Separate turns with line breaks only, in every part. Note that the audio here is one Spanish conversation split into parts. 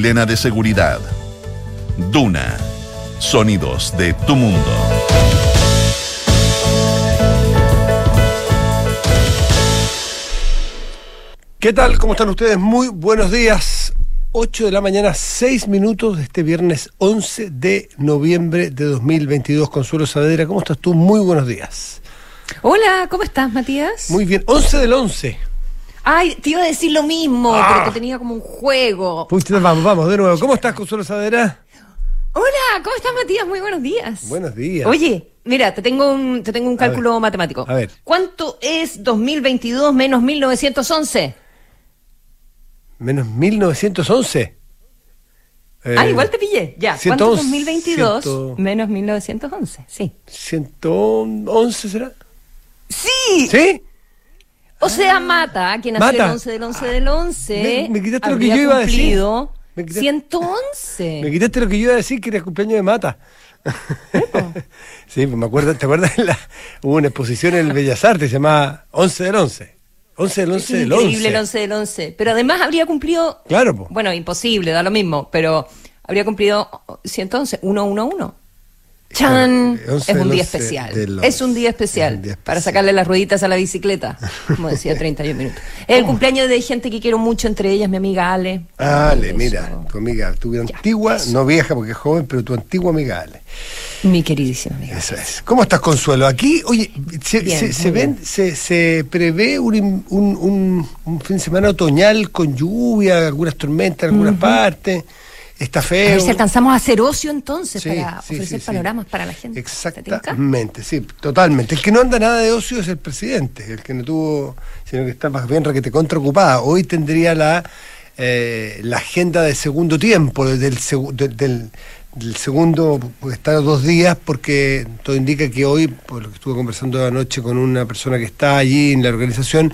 Elena de Seguridad. Duna. Sonidos de tu mundo.
¿Qué tal? ¿Cómo están ustedes? Muy buenos días. 8 de la mañana, 6 minutos de este viernes 11 de noviembre de 2022. Consuelo Saavedra, ¿cómo estás tú? Muy buenos días.
Hola, ¿cómo estás, Matías?
Muy bien. 11 del 11.
Ay, te iba a decir lo mismo,
Ah.
pero que tenía como un juego.
Pucha, vamos, vamos, de nuevo. ¿Cómo estás, Consuelo Saavedra?
Hola, ¿cómo estás, Matías? Muy buenos días.
Buenos días.
Oye, mira, te tengo un, te tengo un cálculo matemático.
a ver.
¿Cuánto es 2022 menos 1911?
Menos 1911. Eh,
ah, igual te pillé. Ya, ¿cuánto
111,
es 2022
ciento-
menos 1911? Sí.
111 será.
¡Sí!
¿Sí?
O sea, Mata, que nació el 11 del 11 del 11,
Me- me quitaste lo que yo iba a decir.
cumplido
Me quitaste-
111.
Me quitaste lo que yo iba a decir, que era el cumpleaños de Mata. sí, me acuerdo, ¿te acuerdas? La, hubo una exposición en el Bellas Artes, se llamaba 11 del 11. 11 del 11
Es
del
increíble
11.
el 11 del 11. Pero además habría cumplido.
Claro, po.
Bueno, imposible, da lo mismo. Pero habría cumplido 111, 111. ¡Chan!
Claro, 11
es un día
11
especial. Es un día
11.
especial. Para sacarle las rueditas a la bicicleta. Como decía, 31 minutos. Es el cumpleaños de gente que quiero mucho, entre ellas mi amiga Ale.
Ale, mira, tu amiga, tu antigua, no vieja porque es joven, pero tu antigua amiga Ale.
Mi queridísima amiga.
Eso es. ¿Cómo estás, Consuelo? Aquí, oye, se,
Bien,
se- se ven, se, se prevé un, un, un- un fin de semana otoñal con lluvia, algunas tormentas en algunas partes. Está
A
feo.
ver si alcanzamos a hacer ocio entonces
Sí,
para
sí,
ofrecer
sí,
panoramas para la gente.
Exactamente, sí, totalmente. El que no anda nada de ocio es el presidente, el que no tuvo, sino que está más bien requete contraocupada. Hoy tendría la, eh, la agenda de segundo tiempo, del, del, del segundo, porque está dos días, porque todo indica que hoy, por lo que estuve conversando anoche con una persona que está allí en la organización,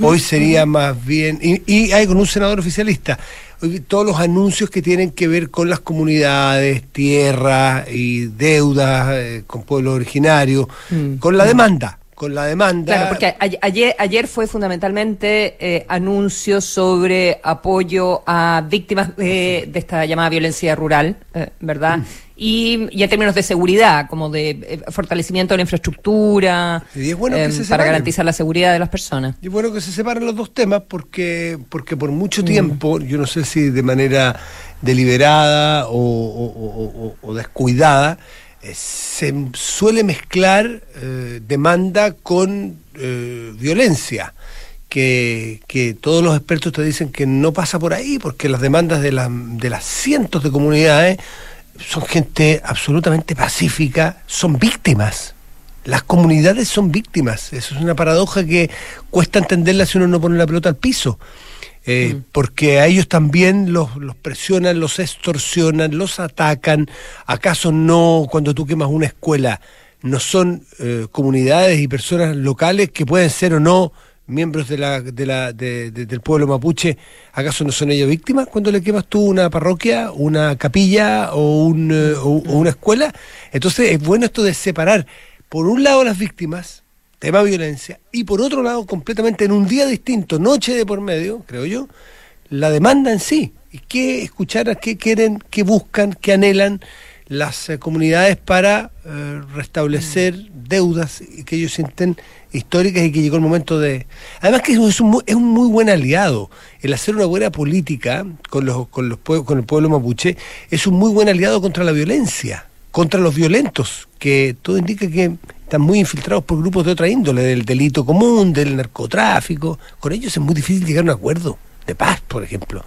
hoy sería más bien, y, y hay con un senador oficialista, todos los anuncios que tienen que ver con las comunidades, tierras y deudas eh, con pueblos originarios, con la demanda, con la demanda.
Claro, porque ayer, ayer fue fundamentalmente eh, anuncios sobre apoyo a víctimas de, de esta llamada violencia rural, eh, ¿verdad? Y, y en términos de seguridad, como de eh, fortalecimiento de la infraestructura,
Y es bueno que se
para garantizar la seguridad de las personas.
Y bueno que se separen los dos temas porque, porque por mucho
Mm.
tiempo, yo no sé si de manera deliberada o, o- o- o- o descuidada, se suele mezclar eh, demanda con eh, violencia. Que, que todos los expertos te dicen que no pasa por ahí, porque las demandas de, las de las cientos de comunidades son gente absolutamente pacífica, son víctimas. Las comunidades son víctimas. Eso es una paradoja que cuesta entenderla si uno no pone la pelota al piso. Eh, Porque a ellos también los, los presionan, los extorsionan, los atacan. ¿Acaso no, cuando tú quemas una escuela, no son eh, comunidades y personas locales que pueden ser o no miembros de la, de la, de- de- del pueblo mapuche? ¿Acaso no son ellos víctimas cuando le quemas tú una parroquia, una capilla o, un, eh, o- o una escuela? Entonces es bueno esto de separar, por un lado, las víctimas, tema violencia, y por otro lado, completamente en un día distinto, noche de por medio, creo yo, la demanda en sí. Y qué escuchar qué quieren, qué buscan, qué anhelan las eh, comunidades para eh, restablecer deudas que ellos sienten históricas y que llegó el momento de... Además que es un, es un muy buen aliado. El hacer una buena política con, los, con, los, con el pueblo mapuche es un muy buen aliado contra la violencia, contra los violentos, que todo indica que están muy infiltrados por grupos de otra índole, del delito común, del narcotráfico. Con ellos es muy difícil llegar a un acuerdo de paz, por ejemplo.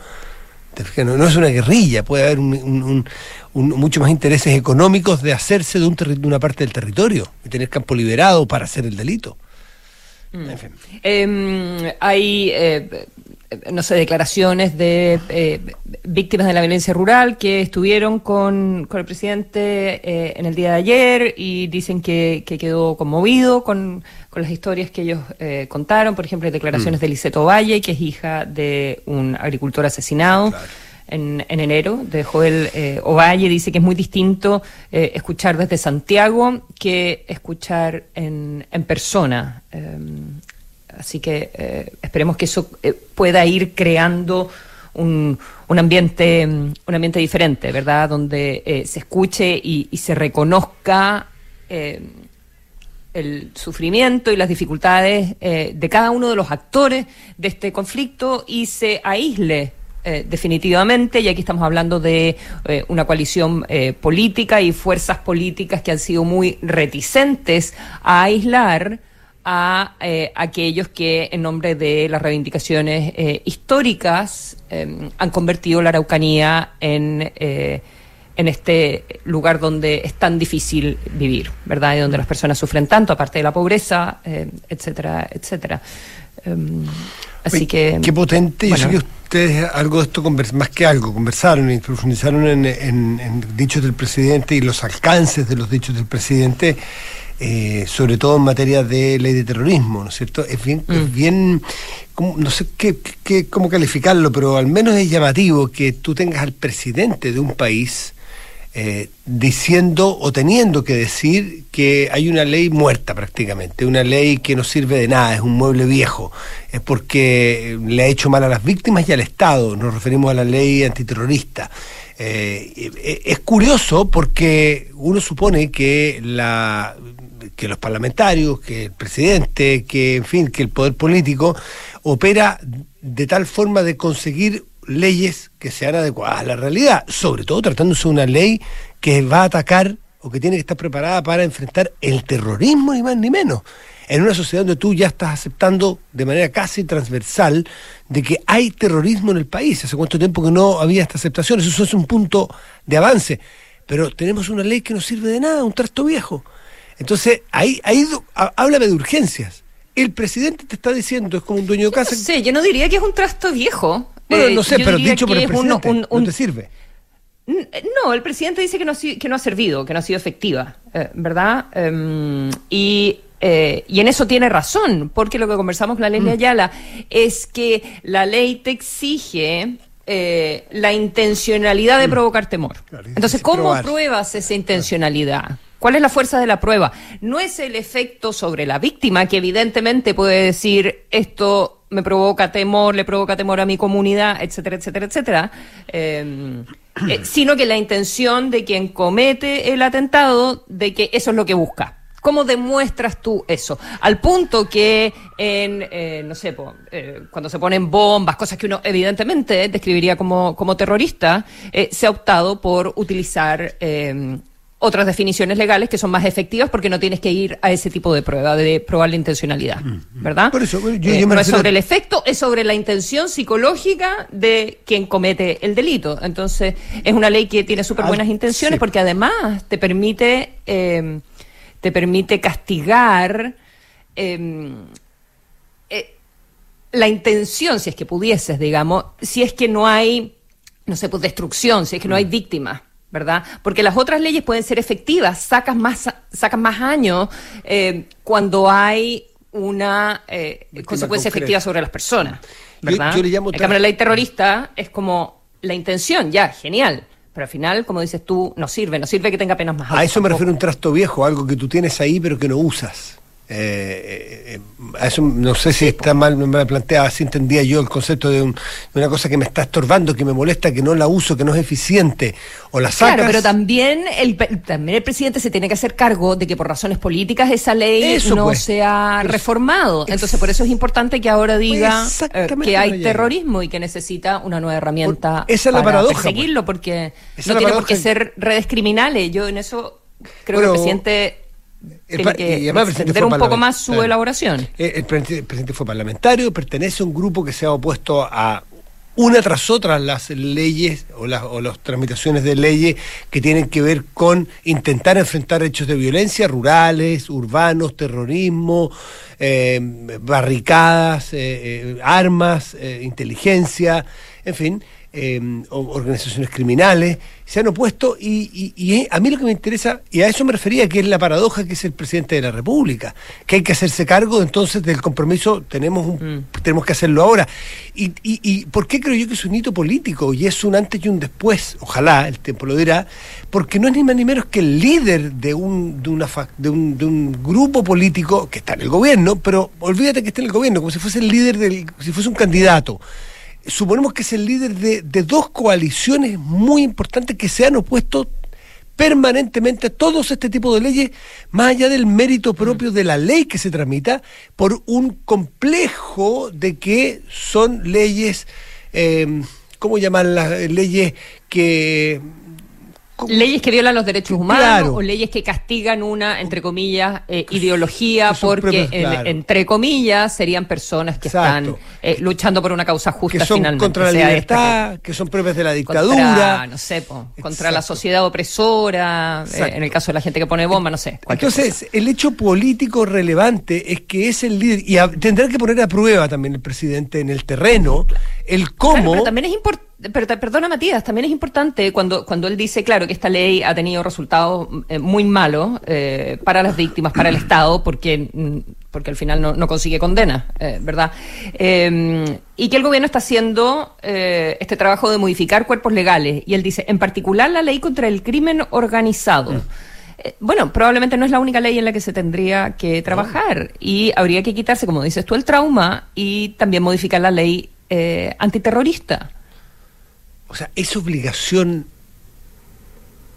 No, no es una guerrilla, puede haber un, un- mucho más intereses económicos de hacerse de, un de una parte del territorio y tener campo liberado para hacer el delito. En fin.
Eh, hay, eh, no sé, declaraciones de eh, víctimas de la violencia rural que estuvieron con, con el presidente eh, en el día de ayer y dicen que, que quedó conmovido con, con las historias que ellos eh, contaron. Por ejemplo, hay declaraciones de Liceto Valle, que es hija de un agricultor asesinado. En, en enero, de Joel eh, Ovalle, dice que es muy distinto eh, escuchar desde Santiago que escuchar en, en persona. Eh, Así que eh, esperemos que eso eh, pueda ir creando un, un, ambiente, un ambiente diferente, ¿verdad? Donde eh, se escuche y, se reconozca eh, el sufrimiento y las dificultades de cada uno de los actores de este conflicto y se aísle eh, definitivamente, y aquí estamos hablando de una coalición eh, política y fuerzas políticas que han sido muy reticentes a aislar a eh, aquellos que en nombre de las reivindicaciones eh, históricas eh, han convertido la Araucanía en, eh, en este lugar donde es tan difícil vivir, ¿verdad? Y donde las personas sufren tanto, aparte de la pobreza, eh, etcétera, etcétera. Em, así que...
Qué potente.
bueno.
Yo sé que ustedes algo de esto, más que algo, conversaron y profundizaron en, en- en dichos del presidente y los alcances de los dichos del presidente, eh, sobre todo en materia de ley de terrorismo, ¿no es cierto? Es bien,
Mm.
es bien como- no sé qué, qué- cómo calificarlo, pero al menos es llamativo que tú tengas al presidente de un país eh, diciendo o teniendo que decir que hay una ley muerta prácticamente, una ley que no sirve de nada, es un mueble viejo, es porque le ha hecho mal a las víctimas y al Estado, nos referimos a la ley antiterrorista. Eh, eh, es curioso porque uno supone que la que los parlamentarios, que el presidente, que en fin, que el poder político opera de tal forma de conseguir leyes que sean adecuadas a la realidad, sobre todo tratándose de una ley que va a atacar o que tiene que estar preparada para enfrentar el terrorismo, ni más ni menos. En una sociedad donde tú ya estás aceptando de manera casi transversal de que hay terrorismo en el país. Hace cuánto tiempo que no había esta aceptación. Eso es un punto de avance. Pero tenemos una ley que no sirve de nada, un trasto viejo. Entonces, ahí, ahí háblame de urgencias. El presidente te está diciendo, es como un dueño de casa.
No sé, yo no diría que es un trasto viejo.
Bueno,
Eh,
no sé,
yo
pero dicho por el
un-
presidente,
un- un-
no te sirve.
No, el presidente dice que no, ha si- que no ha servido, que no ha sido efectiva, eh, ¿verdad? Em, y, eh, y en eso tiene razón, porque lo que conversamos con la ley de Ayala es que la ley te exige eh, la intencionalidad de provocar temor. Entonces, ¿cómo pruebas esa intencionalidad? ¿Cuál es la fuerza de la prueba? No es el efecto sobre la víctima, que evidentemente puede decir esto me provoca temor, le provoca temor a mi comunidad, etcétera, etcétera, etcétera, eh, eh, sino que la intención de quien comete el atentado, de que eso es lo que busca. ¿Cómo demuestras tú eso? Al punto que en, eh, no sé, po, eh, cuando se ponen bombas, cosas que uno evidentemente describiría como, como terrorista, eh, se ha optado por utilizar eh, otras definiciones legales que son más efectivas porque no tienes que ir a ese tipo de prueba, de probar la intencionalidad, ¿verdad?
Por eso, yo-
Eh,
yo me
no es sobre el efecto, es sobre la intención psicológica de quien comete el delito. Entonces, es una ley que tiene súper buenas
Ah,
intenciones
sí.
porque además te permite, eh, te permite castigar eh, eh, la intención, si es que pudieses, digamos, si es que no hay, no sé, pues destrucción, si es que no hay
Mm.
víctimas. ¿Verdad? Porque las otras leyes pueden ser efectivas, sacas más, sacas más años eh, cuando hay una eh, consecuencia
concreta.
efectiva sobre las personas.
Yo-
¿verdad?
yo le llamo
En cambio, la ley terrorista es como la intención, ya, genial. Pero al final, como dices tú, no sirve, no sirve que tenga penas más altas.
A eso me refiero un trasto viejo, algo que tú tienes ahí pero que no usas. Eh, eh, eh, eso no sé si está mal, me planteaba, así entendía yo el concepto de, un- de una cosa que me está estorbando, que me molesta, que no la uso, que no es eficiente. O la sacas.
Claro, pero también el, también el presidente se tiene que hacer cargo de que por razones políticas esa ley
Eso,
no
pues.
se ha
Pero-
reformado. Entonces, por eso es importante que ahora diga
Pues
eh,
exactamente
que hay terrorismo y que necesita una nueva herramienta
Por- esa es la
para
paradoja,
perseguirlo, porque
Esa es
no tiene por qué ser redes criminales. Yo en eso creo
Bueno,
que el presidente
el
que
y además el presidente fue
un poco más su
parlamentario.
elaboración.
Eh, El, pre- el presidente fue parlamentario, pertenece a un grupo que se ha opuesto a una tras otra las leyes o las, o las tramitaciones de leyes que tienen que ver con intentar enfrentar hechos de violencia rurales, urbanos, terrorismo, eh, barricadas, eh, eh, armas, eh, inteligencia, en fin, eh, organizaciones criminales, se han opuesto y, y- y a mí lo que me interesa, y a eso me refería, que es la paradoja que es el presidente de la República, que hay que hacerse cargo entonces del compromiso, tenemos, un- tenemos que hacerlo ahora. Y, y, y por qué creo yo que es un hito político y es un antes y un después? Ojalá el tiempo lo dirá, porque no es ni más ni menos que el líder de un, de una, de un, de un grupo político que está en el gobierno, pero olvídate que está en el gobierno, como si fuese el líder del, si fuese un candidato suponemos que es el líder de, de dos coaliciones muy importantes que se han opuesto permanentemente a todos este tipo de leyes, más allá del mérito propio de la ley que se tramita, por un complejo de que son leyes, eh, ¿cómo llamarlas? Leyes que
Leyes que violan los derechos humanos o leyes que castigan una, entre comillas, eh, ideología, porque, entre comillas, serían personas que están eh, luchando por una causa justa
que son
finalmente.
Contra la libertad, que, son propias de la dictadura.
Contra, no sé, contra la sociedad opresora, eh, en el caso de la gente que pone bomba, no sé.
Entonces, el hecho político relevante es que es el líder, y tendrá que poner a prueba también el presidente en el terreno, el cómo.
pero también es importante pero, perdona Matías, también es importante cuando, cuando él dice, claro, que esta ley ha tenido resultados eh, muy malos eh, para las víctimas, para el Estado, porque, mm, porque al final no, consigue condena, eh, ¿verdad? y que el gobierno está haciendo este trabajo de modificar cuerpos legales. Y él dice, en particular la ley contra el crimen organizado. Mm. Bueno, probablemente no es la única ley en la que se tendría que trabajar y habría que quitarse, como dices tú, el trauma y también modificar la ley antiterrorista
o sea, es obligación,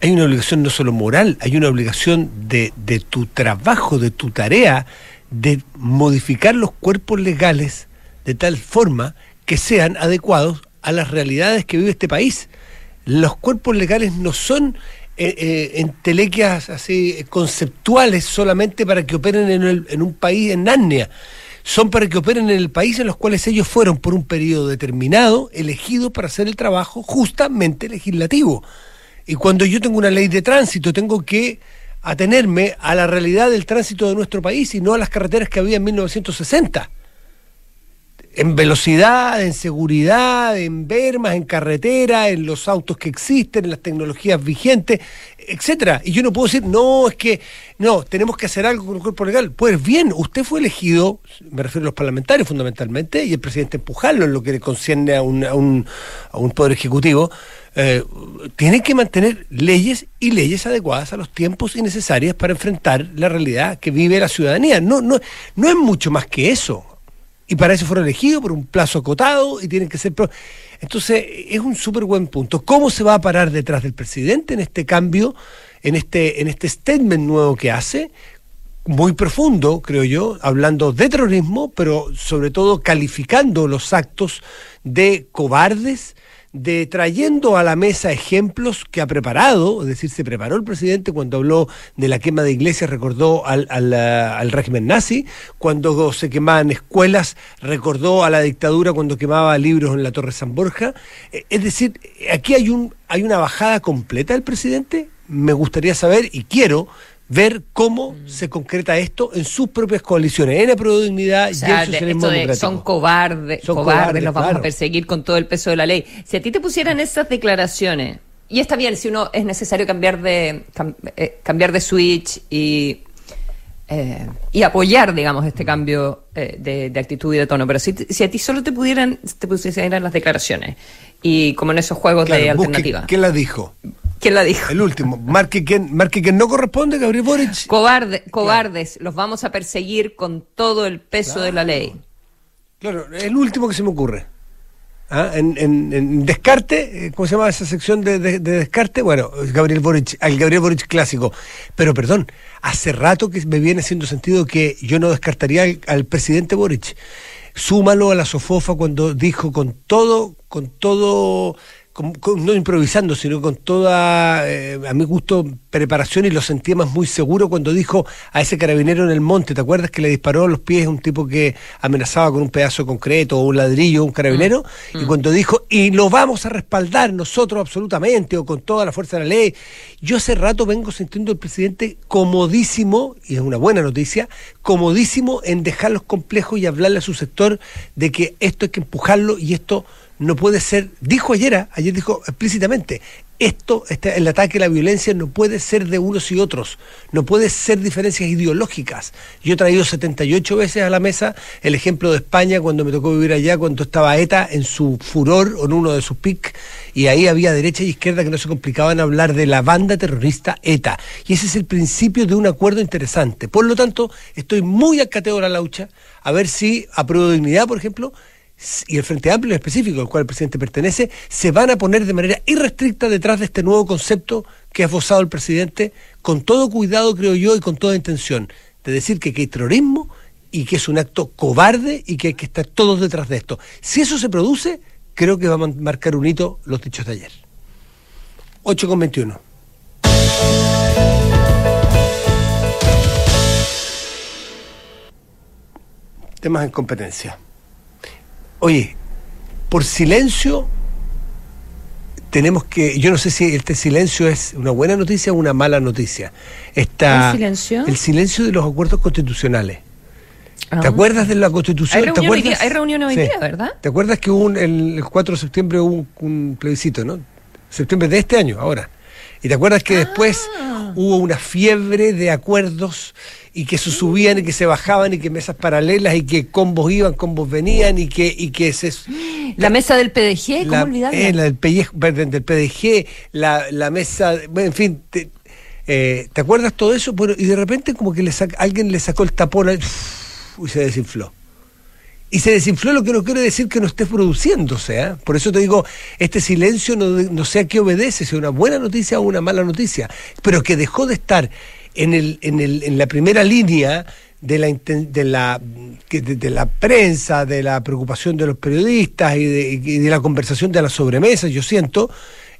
hay una obligación no solo moral, hay una obligación de, de tu trabajo, de tu tarea, de modificar los cuerpos legales de tal forma que sean adecuados a las realidades que vive este país. Los cuerpos legales no son eh, eh, entelequias así conceptuales solamente para que operen en, en un país en Narnia son para que operen en el país en los cuales ellos fueron por un periodo determinado elegidos para hacer el trabajo justamente legislativo. Y cuando yo tengo una ley de tránsito, tengo que atenerme a la realidad del tránsito de nuestro país y no a las carreteras que había en 1960 en velocidad, en seguridad, en vermas, en carretera, en los autos que existen, en las tecnologías vigentes, etcétera. Y yo no puedo decir, no, es que no, tenemos que hacer algo con el cuerpo legal. Pues bien, usted fue elegido, me refiero a los parlamentarios fundamentalmente, y el presidente empujarlo en lo que le concierne a un, a un, a un poder ejecutivo. Eh, tiene que mantener leyes y leyes adecuadas a los tiempos y necesarias para enfrentar la realidad que vive la ciudadanía. No, no, no es mucho más que eso y para eso fueron elegidos por un plazo acotado y tienen que ser... Entonces, es un súper buen punto. ¿Cómo se va a parar detrás del presidente en este cambio, en este, en este statement nuevo que hace? Muy profundo, creo yo, hablando de terrorismo, pero sobre todo calificando los actos de cobardes, de trayendo a la mesa ejemplos que ha preparado, es decir, se preparó el presidente cuando habló de la quema de iglesias, recordó al, al, régimen nazi, cuando se quemaban escuelas, recordó a la dictadura cuando quemaba libros en la Torre San Borja. Eh, es decir, aquí hay, un, hay una bajada completa del presidente, me gustaría saber y quiero ver cómo mm. se concreta esto en sus propias coaliciones, en la Dignidad y en socialismo
de, Son cobardes, son cobardes, los vamos a perseguir con todo el peso de la ley. Si a ti te pusieran esas declaraciones, y está bien, si uno es necesario cambiar de eh, cambiar de switch y eh, y apoyar, digamos, este cambio eh, de, actitud y de tono. Pero si, si, a ti solo te pudieran, te pusieran las declaraciones y como en esos juegos de alternativa.
¿Quién la dijo?
¿Quién la dijo?
El último. Marque quien, marque quien no corresponde, Gabriel Boric.
Cobarde, cobardes, los vamos a perseguir con todo el peso de la ley.
Claro, el último que se me ocurre. ¿Ah? En, descarte, eh, ¿cómo se llama esa sección de, descarte? Bueno, Gabriel Boric, al Gabriel Boric clásico. Pero perdón, hace rato que me viene haciendo sentido que yo no descartaría al, al presidente Boric. Súmalo a la sofofa cuando dijo con todo, con todo no improvisando, sino con toda, eh, a mi gusto, preparación y lo sentía más muy seguro cuando dijo a ese carabinero en el monte, ¿te acuerdas que le disparó a los pies un tipo que amenazaba con un pedazo concreto o un ladrillo, un carabinero? Mm. Y mm. cuando dijo, y lo vamos a respaldar nosotros absolutamente o con toda la fuerza de la ley. Yo hace rato vengo sintiendo al presidente comodísimo, y es una buena noticia, comodísimo en dejar los complejos y hablarle a su sector de que esto hay que empujarlo y esto no puede ser, dijo ayer, ayer dijo explícitamente, esto, este, el ataque a la violencia no puede ser de unos y otros, no puede ser diferencias ideológicas. Yo he traído 78 veces a la mesa el ejemplo de España cuando me tocó vivir allá, cuando estaba ETA en su furor o en uno de sus pics, y ahí había derecha y izquierda que no se complicaban hablar de la banda terrorista ETA. Y ese es el principio de un acuerdo interesante. Por lo tanto, estoy muy al cateo de la laucha, a ver si, a prueba de dignidad, por ejemplo, y el Frente Amplio en específico, al cual el presidente pertenece, se van a poner de manera irrestricta detrás de este nuevo concepto que ha esbozado el presidente, con todo cuidado, creo yo, y con toda intención, de decir que hay terrorismo y que es un acto cobarde y que hay que estar todos detrás de esto. Si eso se produce, creo que va a marcar un hito los dichos de ayer. 8 con 21. Temas en competencia. Oye, por silencio tenemos que, yo no sé si este silencio es una buena noticia o una mala noticia. Está
¿El silencio?
El silencio de los acuerdos constitucionales. ¿Te
Ah.
acuerdas de la constitución?
Hay
¿Te
reunión, hoy día, hay reunión hoy
Sí.
día, ¿verdad?
¿Te acuerdas que hubo un- el, el 4 de septiembre hubo un, un plebiscito, ¿no? Septiembre de este año, ahora. ¿Y te acuerdas que después
Ah.
hubo una fiebre de acuerdos y que se subían y que se bajaban y que mesas paralelas y que combos iban, combos venían y que, y que se...
La mesa del PDG, ¿cómo
la,
olvidarla?
eh, la del, pellejo- perdón, del PDG, la, la mesa, bueno, en fin, te, eh, ¿te acuerdas todo eso? Bueno, y de repente como que le saca- alguien le sacó el tapón al- y se desinfló. Y se desinfló lo que no quiere decir que no esté produciéndose. ¿eh? Por eso te digo, este silencio no, no sé a qué obedece, si una buena noticia o una mala noticia, pero que dejó de estar en, el, en, el, en la primera línea de la, de, la, de la prensa, de la preocupación de los periodistas y de, y de la conversación de las sobremesas, yo siento,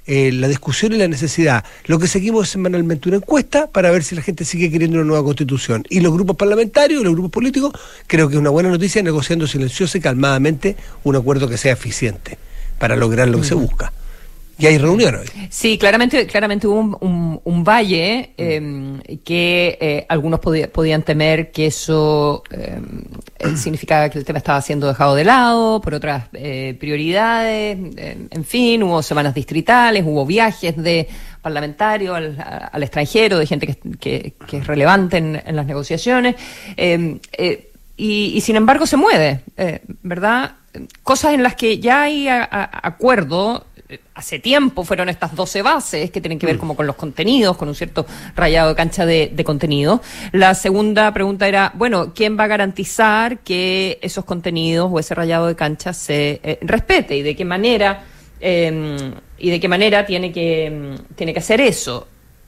eh, la discusión y la necesidad. Lo que seguimos es semanalmente una encuesta para ver si la gente sigue queriendo una nueva constitución. Y los grupos parlamentarios y los grupos políticos, creo que es una buena noticia negociando silenciosa y calmadamente un acuerdo que sea eficiente para lograr lo que se busca. Y hay reunión hoy.
Sí, claramente, claramente hubo un, un- un valle eh, que eh, algunos podía- podían temer que eso eh, eh, significaba que el tema estaba siendo dejado de lado por otras eh, prioridades. eh, en fin, hubo semanas distritales, hubo viajes de parlamentarios al, extranjero, de gente que, que- que es relevante en, en las negociaciones. eh, y, y sin embargo se mueve, ¿verdad? Cosas en las que ya hay a- a- acuerdo hace tiempo fueron estas 12 bases que tienen que ver como con los contenidos, con un cierto rayado de cancha de, de contenido. La segunda pregunta era, bueno, ¿quién va a garantizar que esos contenidos o ese rayado de cancha se eh, respete y de qué manera eh, y de qué manera tiene que mm, tiene que hacer eso?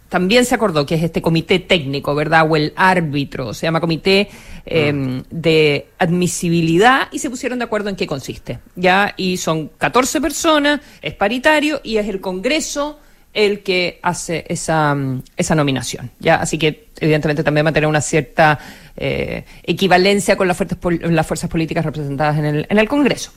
También se acordó que es este comité técnico, ¿verdad? O el árbitro, se llama comité eh, de admisibilidad y se pusieron de acuerdo en qué consiste, ¿ya? Y son 14 personas, es paritario y es el Congreso el que hace esa, mm, esa nominación, ¿ya? Así que evidentemente también va a tener una cierta eh, equivalencia con las fuerzas, pol- las fuerzas políticas representadas en el, en el Congreso.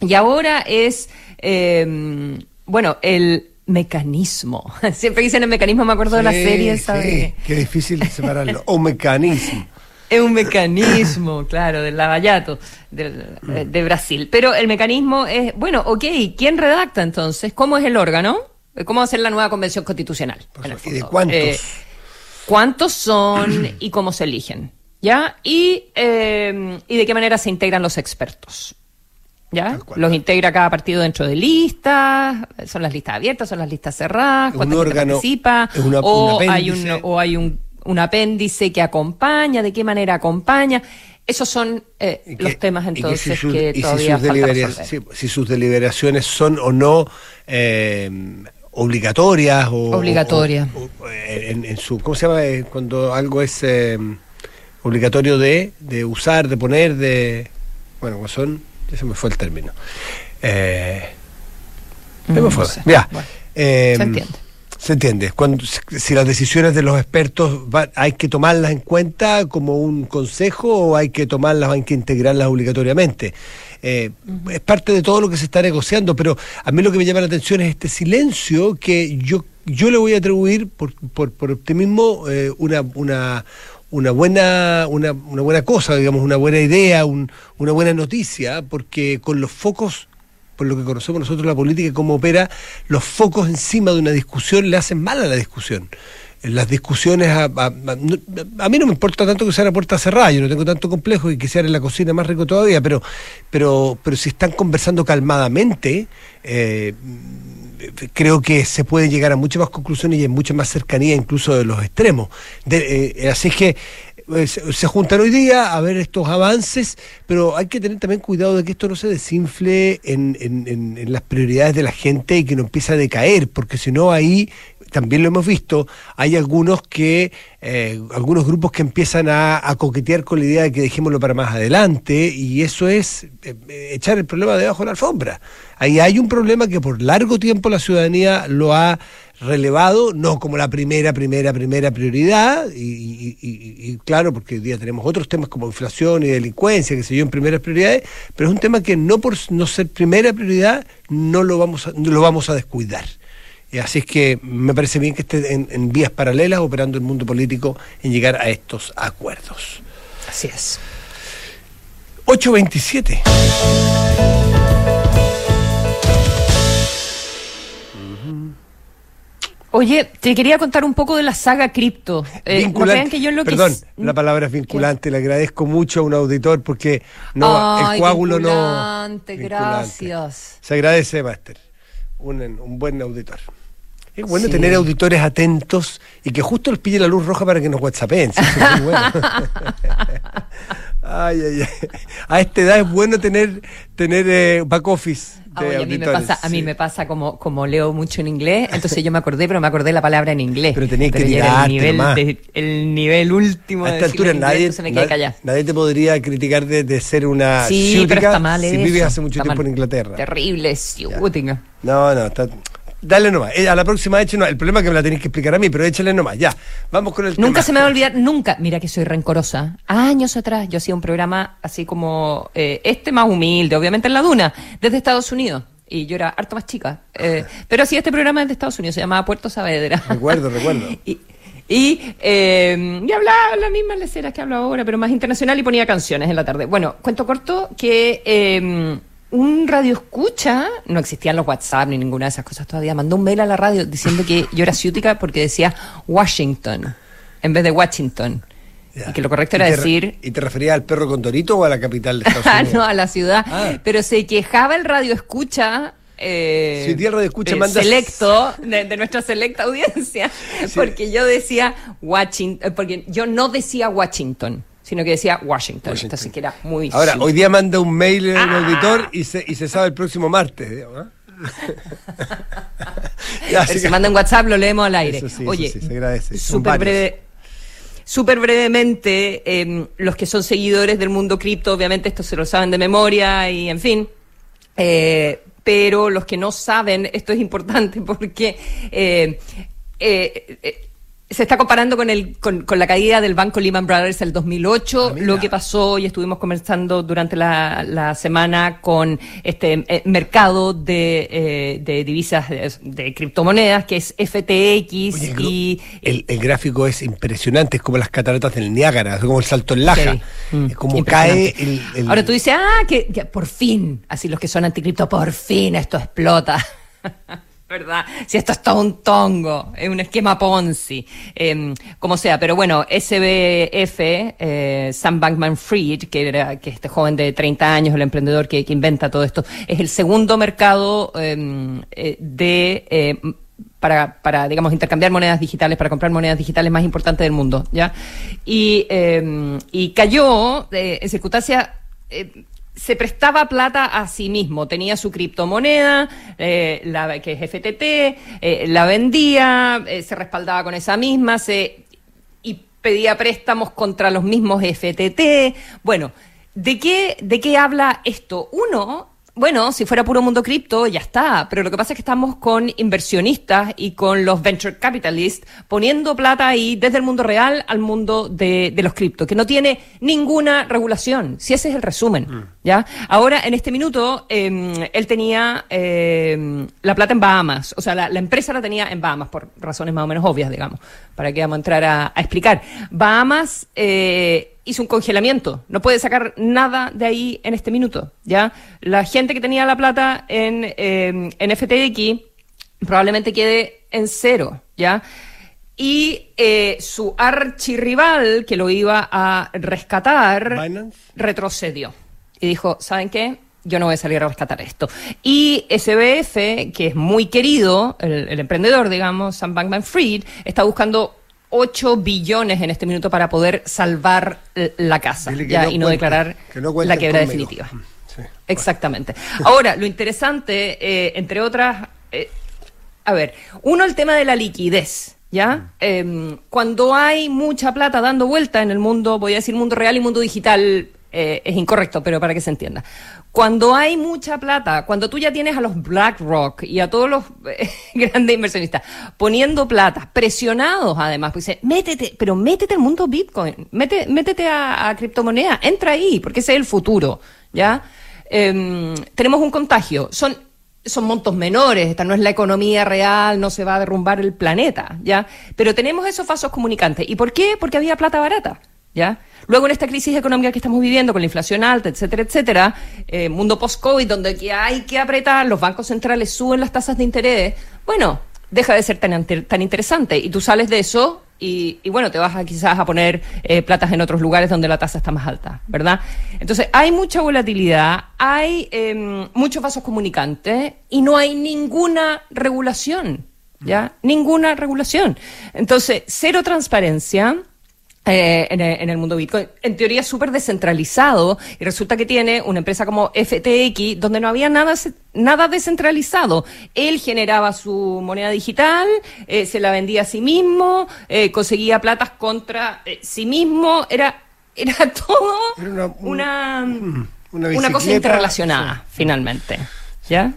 Y ahora es, eh, bueno, el mecanismo. Siempre dicen el mecanismo, me acuerdo de la serie
sí,
de-
Qué difícil separarlo. O mecanismo.
Es un mecanismo, claro, del lavallato del- eh, de Brasil. Pero el mecanismo es, bueno, ok, ¿quién redacta entonces? ¿Cómo es el órgano? ¿Cómo va a ser la nueva convención constitucional?
¿y de cuántos?
Eh, ¿Cuántos son y cómo se eligen? ¿Ya? Y, eh, y de qué manera se integran los expertos. ¿Ya? Los integra cada partido dentro de listas, son las listas abiertas, son las listas cerradas,
Un
cuánta gente
órgano,
participa,
es una-
o,
un
hay un, o hay un, un apéndice que acompaña, de qué manera acompaña. Esos son eh, los
que-
temas entonces
si sus-
que
y si
todavía
sus si sus deliberaciones son o no eh, obligatorias o
Obligatorias.
eh, en, en su cómo se llama Eh, cuando algo es eh, obligatorio de, de usar de poner de bueno ¿cómo son ya se me fue el término eh, me
Mm,
fue.
no sé.
ya
Bueno,
eh,
se entiende.
Se entiende. Cuando, si- las decisiones de los expertos va- hay que tomarlas en cuenta como un consejo o hay que tomarlas, hay que integrarlas obligatoriamente. Eh, Es parte de todo lo que se está negociando, pero a mí lo que me llama la atención es este silencio que yo, yo le voy a atribuir por, por, por optimismo eh, una, una, una, buena, una, una buena cosa, digamos, una buena idea, un- una buena noticia, porque con los focos por lo que conocemos nosotros la política y cómo opera, los focos encima de una discusión le hacen mal a la discusión. Las discusiones, a, a- a- mí no me importa tanto que sean a puerta cerrada, yo no tengo tanto complejo y que sean en la cocina más rico todavía, pero, pero, pero si están conversando calmadamente, eh, creo que se puede llegar a muchas más conclusiones y en mucha más cercanía incluso de los extremos. Eh, así es que se, se juntan hoy día a ver estos avances, pero hay que tener también cuidado de que esto no se desinfle en, las prioridades de la gente y que no empiece a decaer, porque si no ahí también lo hemos visto, hay algunos que, eh, algunos grupos que empiezan a, coquetear con la idea de que dejémoslo para más adelante, y eso es eh, eh, echar el problema debajo de la alfombra. Ahí hay un problema que por largo tiempo la ciudadanía lo ha relevado, no como la primera, primera, primera prioridad, y, y- y- y claro, porque hoy día tenemos otros temas como inflación y delincuencia, que sé yo, en primeras prioridades, pero es un tema que no por no ser primera prioridad, no lo vamos a, no lo vamos a descuidar. Y Así es que me parece bien que esté en, en vías paralelas operando el mundo político en llegar a estos acuerdos.
Así es.
827.
Oye, te quería contar un poco de la saga cripto. Eh, no
Vinculante.
crean que yo lo que
Perdón, la palabra es vinculante. Le agradezco mucho a un auditor porque no,
Ay,
el coágulo no.
vinculante,
vinculante.
gracias.
Se agradece, Máster. Un, un buen auditor. Es bueno
Sí.
tener auditores atentos y que justo les pille la luz roja para que nos whatsapeen. sí, eso es muy bueno. ay, ay, ay. A esta edad es bueno tener, tener eh, back office.
Ah,
de
oye, a mí me pasa, a mí
sí.
me pasa como, como leo mucho en inglés, entonces yo me acordé, pero me acordé la palabra en inglés.
Pero tenías que tirarte
el nivel, de- el nivel último
A
de
esta
decirlo
altura
inglés,
nadie, nadie, te podría criticar de, de ser una
Sí,
ciútica
pero está mal
si
eso,
vives hace mucho
está
tiempo
mal.
en Inglaterra.
Terrible, ciútica.
No, no, está... Dale nomás. Eh, A la próxima échale El problema es que me la tenéis que explicar a mí, pero échale nomás. Ya. Vamos con el
Nunca
tema.
se me va a olvidar, nunca. Mira que soy rencorosa. Años atrás yo hacía un programa así como eh, este más humilde, obviamente en la duna, desde Estados Unidos. Y yo era harto más chica. eh, pero hacía este programa desde Estados Unidos, se llamaba Puerto Saavedra.
Recuerdo, recuerdo.
Y, y, eh, y hablaba las mismas leceras que hablo ahora, pero más internacional y ponía canciones en la tarde. Bueno, cuento corto que eh, un radio escucha, no existían los WhatsApp ni ninguna de esas cosas todavía, mandó un mail a la radio diciendo que yo era ciútica porque decía Washington en vez de Washington.
Ya.
Y que lo correcto
¿Y
era decir
¿Y te referías al perro con torito o a la capital de Estados Unidos?
no, a la ciudad.
Ah.
Pero se quejaba el radio escucha. Eh,
Si escucha
eh, selecto de, de nuestra selecta audiencia porque yo decía Washington porque yo no decía Washington sino que decía Washington,
Washington.
entonces que era muy
Ahora, hoy día manda un mail un
Ah.
auditor y se, y se sabe el próximo martes. digamos,
se manda en WhatsApp lo leemos al aire
Eso sí, eso
oye
sí, se agradece. Son
súper breve Súper brevemente, eh, los que son seguidores del mundo cripto, obviamente esto se lo saben de memoria y en fin, eh, pero los que no saben, esto es importante porque eh, eh, eh, se está comparando con, el, con, con la caída del banco Lehman Brothers el 2008,
Ah,
lo que pasó y estuvimos conversando durante la, la semana con este eh, mercado de, eh, de divisas de, de criptomonedas que es FTX
Oye,
y
el, el gráfico es impresionante, es como las cataratas del Niágara, es como el salto en laja.
Sí. Mm,
Es como cae el, el-
Ahora tú dices, ah, que, que por fin, así los que son anticripto, por fin esto explota. ¿Verdad? Si esto es todo un tongo, es un esquema Ponzi, eh, como sea. Pero bueno, SBF, eh, Sam Bankman Fried, que era que este joven de 30 años, el emprendedor que, que inventa todo esto, es el segundo mercado eh, eh, de eh, para, para, digamos, intercambiar monedas digitales, para comprar monedas digitales más importante del mundo, ¿ya? Y, eh, y cayó eh, en circunstancias... se prestaba plata a sí mismo, tenía su criptomoneda, eh, la, que es FTT, eh, la vendía, eh, se respaldaba con esa misma, se y pedía préstamos contra los mismos FTT. Bueno, ¿de qué, de qué habla esto? Uno, bueno, si fuera puro mundo cripto, ya está, pero lo que pasa es que estamos con inversionistas y con los venture capitalists poniendo plata ahí desde el mundo real al mundo de, de los cripto, que no tiene ninguna regulación, si ese es el resumen, ¿ya? Ahora, en este minuto, eh, él tenía eh, la plata en Bahamas, o sea, la, la empresa la tenía en Bahamas, por razones más o menos obvias, digamos, para que vamos a entrar a, a explicar. Bahamas eh, hizo un congelamiento, no puede sacar nada de ahí en este minuto, ¿ya? La gente que tenía la plata en, eh, en FTX probablemente quede en cero, ¿ya? Y eh, su archirrival, que lo iba a rescatar,
Binance.
retrocedió. Y dijo, ¿saben qué? Yo no voy a salir a rescatar esto. Y SBF, que es muy querido, el, el emprendedor, digamos, Sam Bankman Fried, está buscando 8 billones en este minuto para poder salvar la casa ya, y no declarar la quiebra definitiva. Exactamente. Ahora, lo interesante, eh, entre otras, eh, a ver, uno el tema de la liquidez. ¿Ya? Em, cuando hay mucha plata dando vuelta en el mundo, voy a decir mundo real y mundo digital, eh, es incorrecto, pero para que se entienda. Cuando hay mucha plata, cuando tú ya tienes a los BlackRock y a todos los grandes inversionistas poniendo plata, presionados además, pues dice, métete, pero métete al mundo Bitcoin, métete, métete a, a criptomonedas, entra ahí, porque ese es el futuro, ¿ya? Em, tenemos un contagio, son son montos menores, esta no es la economía real, no se va a derrumbar el planeta, ¿ya? Pero tenemos esos vasos comunicantes. ¿Y por qué? Porque había plata barata, ¿ya? Luego en esta crisis económica que estamos viviendo, con la inflación alta, etcétera, etcétera, eh, mundo post-COVID, donde hay que apretar, los bancos centrales suben las tasas de interés, bueno, deja de ser tan, tan interesante. Y tú sales de eso y, bueno, te vas a, quizás a poner eh, platas en otros lugares donde la tasa está más alta, ¿verdad? Entonces, hay mucha volatilidad, hay eh, muchos vasos comunicantes y no hay ninguna regulación, ¿ya? Ninguna regulación. Entonces, cero transparencia eh, en, el, mundo Bitcoin. En teoría es súper descentralizado y resulta que tiene una empresa como FTX donde no había nada, nada descentralizado. Él generaba su moneda digital, eh, se la vendía a sí mismo, eh, conseguía platas contra sí mismo, era, era todo una, una, cosa interrelacionada, finalmente. ¿Ya?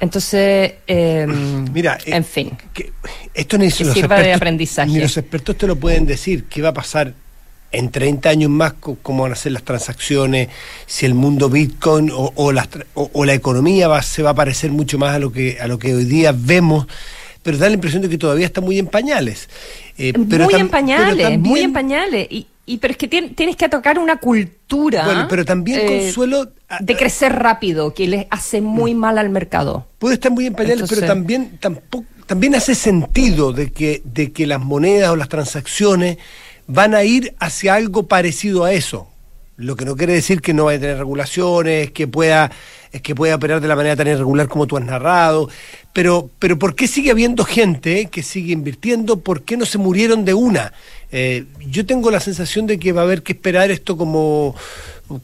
Entonces, em,
mira,
en fin.
esto ni los
sirva de aprendizaje.
Ni los expertos te lo pueden decir, qué va a pasar en 30 años más, cómo van a ser las transacciones, si el mundo Bitcoin o, la economía va, se va a parecer mucho más a lo que a lo que hoy día vemos pero da la impresión de que todavía está muy en pañales.
Eh, muy en pañales, muy en pañales. Y, y pero es que tienes que tocar una cultura.
Bueno, pero también eh, Consuelo.
De crecer rápido, que le hace muy mm. mal al mercado.
Puede estar muy en pañales, pero también tampoco también hace sentido de que, de que las monedas o las transacciones van a ir hacia algo parecido a eso. Lo que no quiere decir que no vaya a tener regulaciones, que pueda, que pueda operar de la manera tan irregular como tú has narrado. Pero, pero ¿por qué sigue habiendo gente que sigue invirtiendo? ¿Por qué no se murieron de una? Eh, yo tengo la sensación de que va a haber que esperar esto como,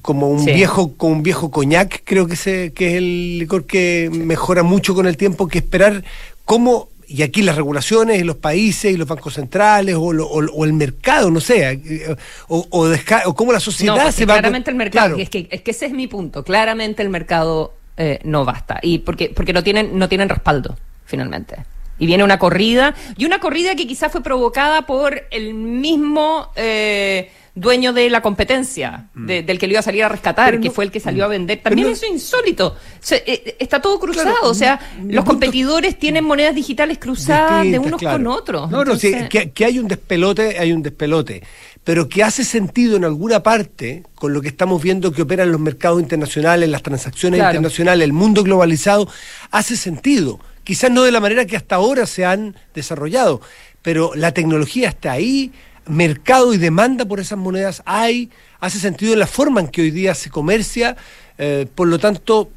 como un viejo, como un viejo coñac, creo que, se, que es el licor que mejora mucho con el tiempo, que esperar cómo y aquí las regulaciones y los países y los bancos centrales o, el mercado, no sé, eh, o, o, cómo la sociedad se va
claramente el mercado, es, que, es que ese es mi punto, claramente el mercado eh, no basta y porque porque no tienen no tienen respaldo finalmente. Y viene una corrida, y una corrida que quizás fue provocada por el mismo eh, dueño de la competencia, mm. del que lo iba a salir a rescatar, que fue el que salió a vender. También eso es insólito. Eh, está todo cruzado, o sea, los competidores tienen monedas digitales cruzadas de unos con otros.
No, no, sí, que, hay un despelote, hay un despelote pero que hace sentido en alguna parte con lo que estamos viendo que operan los mercados internacionales, las transacciones internacionales, el mundo globalizado, hace sentido. Quizás no de la manera que hasta ahora se han desarrollado, pero la tecnología está ahí, mercado y demanda por esas monedas hay, hace sentido en la forma en que hoy día se comercia, eh, por lo tanto,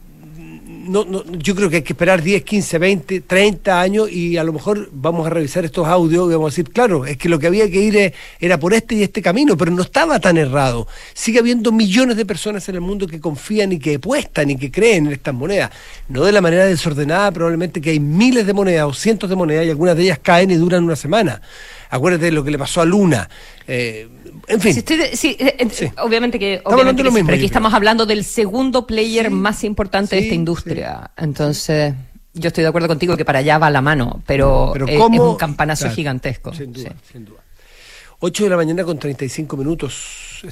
no, no, yo creo que hay que esperar 10, 15, 20, 30 años y a lo mejor vamos a revisar estos audios y vamos a decir, claro, es que lo que había que ir era por este y este camino, pero no estaba tan errado. Sigue habiendo millones de personas en el mundo que confían y que apuestan y que creen en estas monedas. No de la manera desordenada, probablemente que hay miles de monedas o cientos de monedas y algunas de ellas caen y duran una semana. Acuérdate de lo que le pasó a Luna. Eh, en fin.
sí, eh, Obviamente que, obviamente pero aquí estamos hablando del segundo player más importante de esta industria. Entonces, yo estoy de acuerdo contigo que para allá va la mano, pero, es, un campanazo gigantesco.
Sin duda, sin duda. 8 de la mañana con 35 minutos.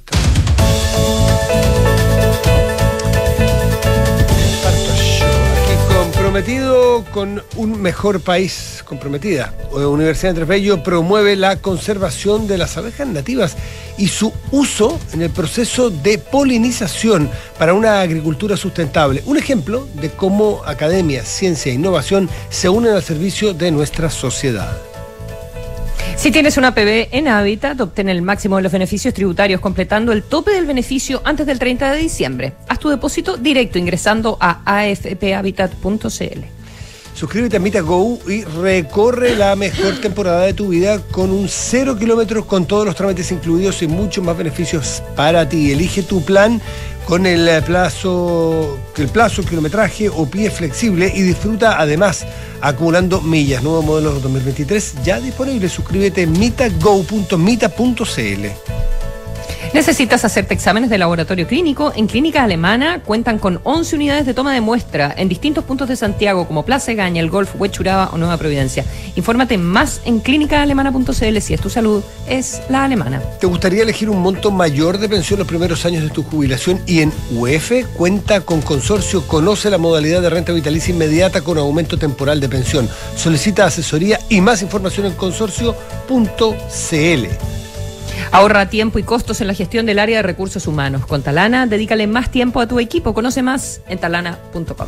Comprometido con un mejor país, comprometida. Universidad de Bello promueve la conservación de las abejas nativas y su uso en el proceso de polinización para una agricultura sustentable. Un ejemplo de cómo academia, ciencia e innovación se unen al servicio de nuestra sociedad.
Si tienes una PB en Habitat, obtén el máximo de los beneficios tributarios completando el tope del beneficio antes del 30 de diciembre. Haz tu depósito directo ingresando a afphabitat.cl.
Suscríbete a MitaGo y recorre la mejor temporada de tu vida con un cero kilómetros con todos los trámites incluidos y muchos más beneficios para ti. Elige tu plan con el plazo, el plazo, kilometraje o pie flexible y disfruta además acumulando millas. Nuevo modelo 2023 ya disponible. Suscríbete en mitago.mita.cl.
¿Necesitas hacerte exámenes de laboratorio clínico? En Clínica Alemana cuentan con 11 unidades de toma de muestra en distintos puntos de Santiago como Plaza Gaña, El Golf, Huechuraba o Nueva Providencia. Infórmate más en clínicaalemana.cl si es tu salud, es la alemana.
¿Te gustaría elegir un monto mayor de pensión los primeros años de tu jubilación? Y en UEF cuenta con consorcio, conoce la modalidad de renta vitalicia inmediata con aumento temporal de pensión. Solicita asesoría y más información en consorcio.cl.
Ahorra tiempo y costos en la gestión del área de recursos humanos. Con Talana, dedícale más tiempo a tu equipo. Conoce más en talana.com.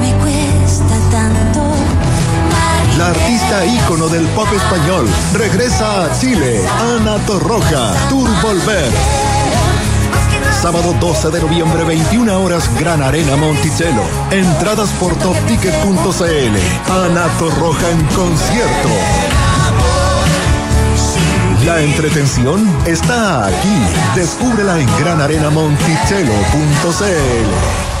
Ícono del pop español regresa a Chile, Ana Torroja, Tour Volver. Sábado 12 de noviembre, 21 horas, Gran Arena Monticello. Entradas por topticket.cl. Ana Torroja en concierto. La entretención está aquí. Descúbrela en granarenamonticello.cl.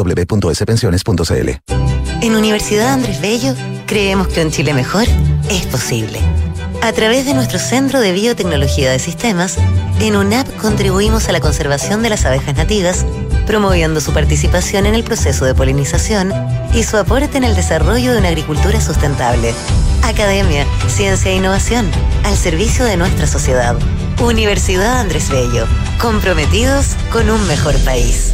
www.spensiones.cl.
En Universidad Andrés Bello creemos que un Chile mejor es posible. A través de nuestro Centro de Biotecnología de Sistemas, en UNAP contribuimos a la conservación de las abejas nativas, promoviendo su participación en el proceso de polinización y su aporte en el desarrollo de una agricultura sustentable. Academia, ciencia e innovación, al servicio de nuestra sociedad. Universidad Andrés Bello, comprometidos con un mejor país.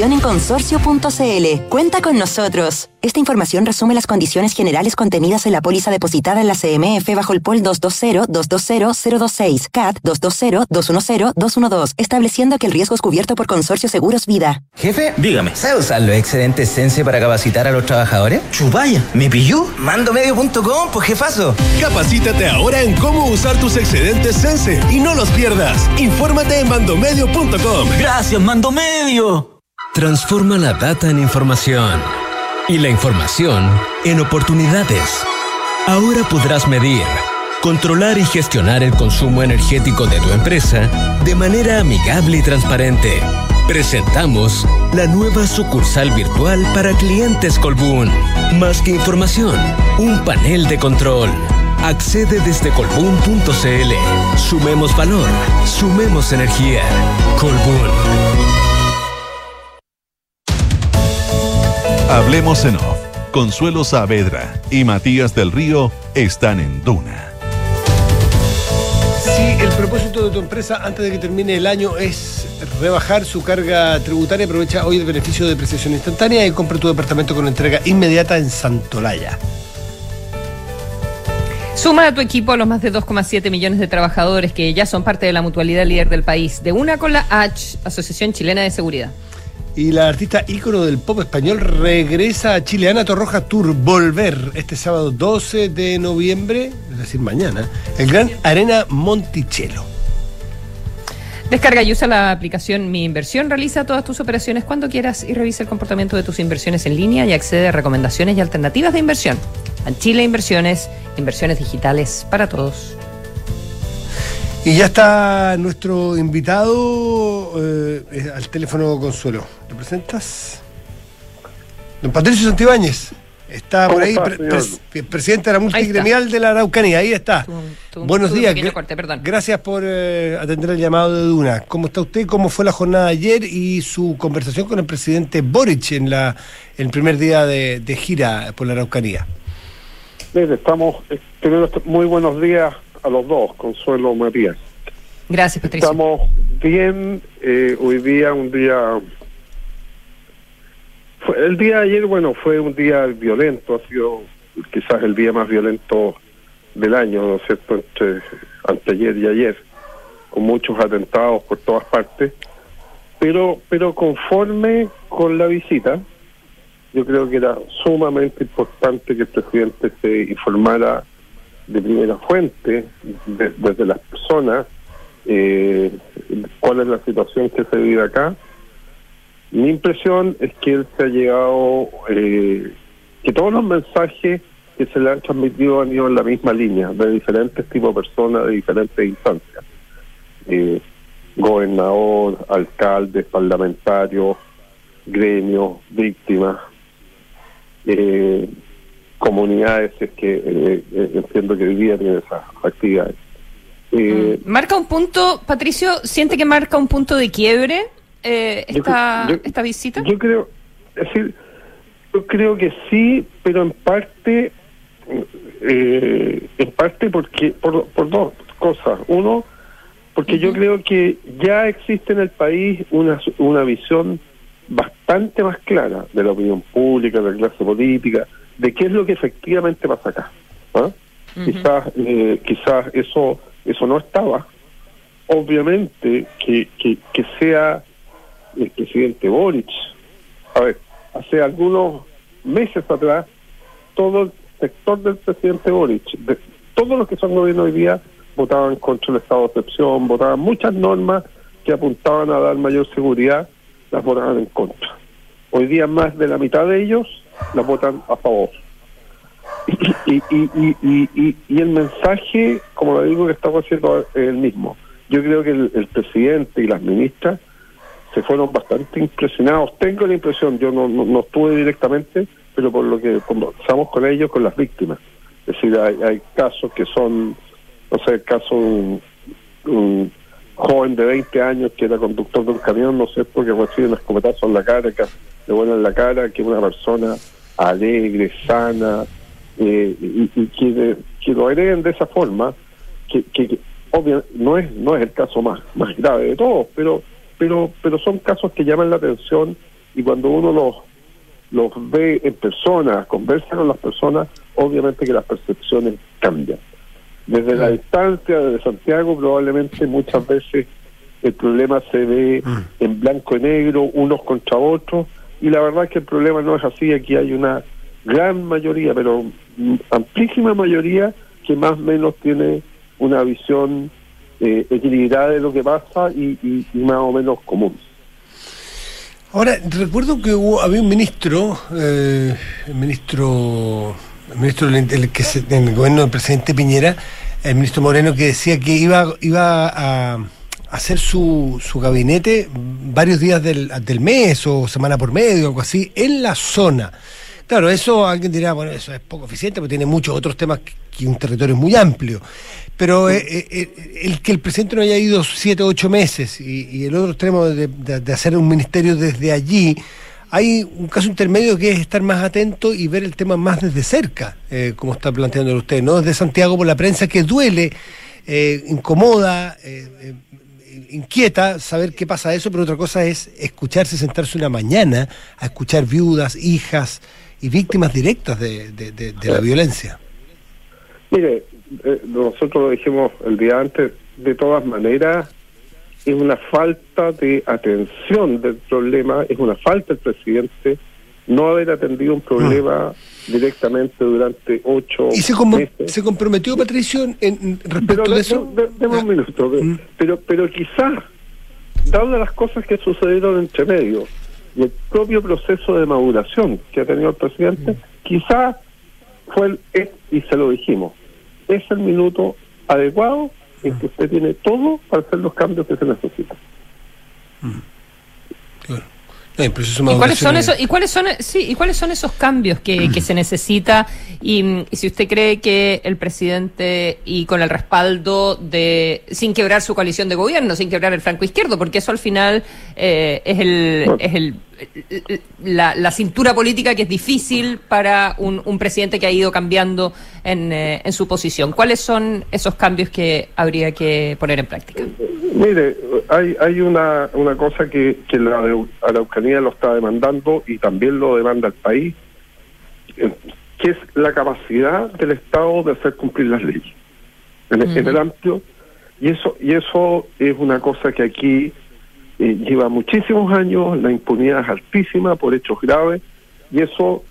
en consorcio.cl. Cuenta con nosotros. Esta información resume las condiciones generales contenidas en la póliza depositada en la CMF bajo el POL 220-220-026, CAT 220-210-212, estableciendo que el riesgo es cubierto por Consorcio Seguros Vida.
Jefe, dígame, ¿sabe usar los excedentes Sense para capacitar a los trabajadores? Chubaya, ¿me pilló? Mandomedio.com, pues jefazo.
Capacítate ahora en cómo usar tus excedentes Sense y no los pierdas. Infórmate en mandomedio.com.
Gracias, Mandomedio.
Transforma la data en información y la información en oportunidades. Ahora podrás medir, controlar y gestionar el consumo energético de tu empresa de manera amigable y transparente. Presentamos la nueva sucursal virtual para clientes Colbún. Más que información, un panel de control. Accede desde colbún.cl. Sumemos valor, sumemos energía. Colbún.
Hablemos en off. Consuelo Saavedra y Matías del Río están en Duna.
Si el propósito de tu empresa antes de que termine el año es rebajar su carga tributaria, aprovecha hoy el beneficio de depreciación instantánea y compra tu departamento con entrega inmediata en Santolaya.
Suma a tu equipo a los más de 2,7 millones de trabajadores que ya son parte de la mutualidad líder del país, de una con la H, Asociación Chilena de Seguridad.
Y la artista ícono del pop español regresa a Chile. Ana Torroja Tour Volver este sábado 12 de noviembre, es decir, mañana, el Gran Arena Monticello.
Descarga y usa la aplicación Mi Inversión. Realiza todas tus operaciones cuando quieras y revisa el comportamiento de tus inversiones en línea y accede a recomendaciones y alternativas de inversión. En Chile Inversiones, inversiones digitales para todos.
Y ya está nuestro invitado eh, al teléfono Consuelo. ¿Te presentas? Don Patricio Santibáñez. Está por ahí, pre pre presidente de la multigremial de la Araucanía. Ahí está. Tu, tu, Buenos días.
Corte,
Gracias por eh, atender el llamado de Duna. ¿Cómo está usted? ¿Cómo fue la jornada de ayer y su conversación con el presidente Boric en la el primer día de, de gira por la Araucanía?
Bien, estamos teniendo muy buenos días a los dos, Consuelo Matías.
Gracias, Patricio.
Estamos bien, eh, hoy día un día... Fue, el día de ayer, bueno, fue un día violento, ha sido quizás el día más violento del año, ¿no es cierto?, entre anteayer y ayer, con muchos atentados por todas partes, pero, pero conforme con la visita, yo creo que era sumamente importante que el presidente se informara de primera fuente, de, desde las personas, eh, cuál es la situación que se vive acá. Mi impresión es que él se ha llegado, eh, que todos los mensajes que se le han transmitido han ido en la misma línea, de diferentes tipos de personas, de diferentes instancias. Eh, gobernador, alcaldes, parlamentarios, gremios, víctimas. Eh, comunidades es que eh, eh, entiendo que vivía en esas actividades.
Eh, marca un punto, Patricio, ¿siente que marca un punto de quiebre eh, esta,
yo, yo,
esta visita?
Yo creo, es decir, yo creo que sí, pero en parte, eh, en parte porque por, por dos cosas. Uno, porque uh -huh. yo creo que ya existe en el país una, una visión bastante más clara de la opinión pública, de la clase política, de qué es lo que efectivamente pasa acá. ¿ah? Uh -huh. Quizás eh, quizás eso eso no estaba. Obviamente que, que, que sea el presidente Boric. A ver, hace algunos meses atrás, todo el sector del presidente Boric, de, todos los que son gobierno hoy día, votaban contra el estado de excepción, votaban muchas normas que apuntaban a dar mayor seguridad, las votaban en contra. Hoy día más de la mitad de ellos las votan a favor. Y, y, y, y, el mensaje, como lo digo, que estamos haciendo es el mismo. Yo creo que el, presidente y las ministras se fueron bastante impresionados. Tengo la impresión, yo no, no, no estuve directamente, pero por lo que conversamos con ellos, con las víctimas. Es decir, hay, hay casos que son, no sé, el caso un, un joven de 20 años que era conductor de un camión, ¿no sé, porque recibe un escopetazo en la cara, que le vuelve en la cara, que una persona alegre, sana, eh, y, y que, que lo hereden de esa forma, que, que, obvio, no es no es el caso más más grave de todos, pero pero pero son casos que llaman la atención y cuando uno los los ve en persona, conversa con las personas, obviamente que las percepciones cambian. Desde la distancia, desde Santiago, probablemente muchas veces el problema se ve en blanco y negro, unos contra otros, y la verdad es que el problema no es así, aquí hay una gran mayoría, pero amplísima mayoría que más o menos tiene una visión eh, equilibrada de lo que pasa y, y, más o menos común.
Ahora, recuerdo que hubo, había un ministro, eh, el ministro, el ministro el que se, del gobierno del presidente Piñera, el ministro Moreno, que decía que iba, iba a hacer su, su gabinete varios días del, del mes o semana por medio, algo así, en la zona. Claro, eso alguien dirá, bueno, eso es poco eficiente porque tiene muchos otros temas que, un territorio muy amplio. Pero eh, eh, el que el presidente no haya ido siete o ocho meses y, el otro extremo de, de, hacer un ministerio desde allí, hay un caso intermedio que es estar más atento y ver el tema más desde cerca, eh, como está planteando usted, no desde Santiago por la prensa que duele, eh, incomoda, eh, inquieta saber qué pasa eso, pero otra cosa es escucharse, sentarse una mañana a escuchar viudas, hijas y víctimas directas de, de, de, de la violencia.
Mire, eh, nosotros lo dijimos el día antes, de todas maneras es una falta de atención del problema, es una falta del presidente no haber atendido un problema mm. directamente durante ocho
¿Y se,
meses.
se comprometió Patricio en, en respecto
pero,
de eso?
De, de, de un minuto, mm. pero, pero quizás, dadas las cosas que sucedieron entre medio, y el propio proceso de maduración que ha tenido el presidente, mm. quizás fue el, es, y se lo dijimos, es el minuto adecuado en que usted tiene todo para hacer los cambios que se necesitan.
¿Y cuáles son esos, y cuáles son sí y cuáles son esos cambios que, que se necesita y, y, si usted cree que el presidente y con el respaldo de sin quebrar su coalición de gobierno sin quebrar el franco izquierdo porque eso al final eh, es el bueno. es el la, la, cintura política que es difícil para un, un presidente que ha ido cambiando en, eh, en, su posición. ¿Cuáles son esos cambios que habría que poner en práctica?
Mire, hay, hay una, una cosa que, que la Araucanía lo está demandando y también lo demanda el país, eh, que es la capacidad del Estado de hacer cumplir las leyes en, uh -huh. en el amplio. Y eso, y eso es una cosa que aquí eh, lleva muchísimos años, la impunidad es altísima por hechos graves, y eso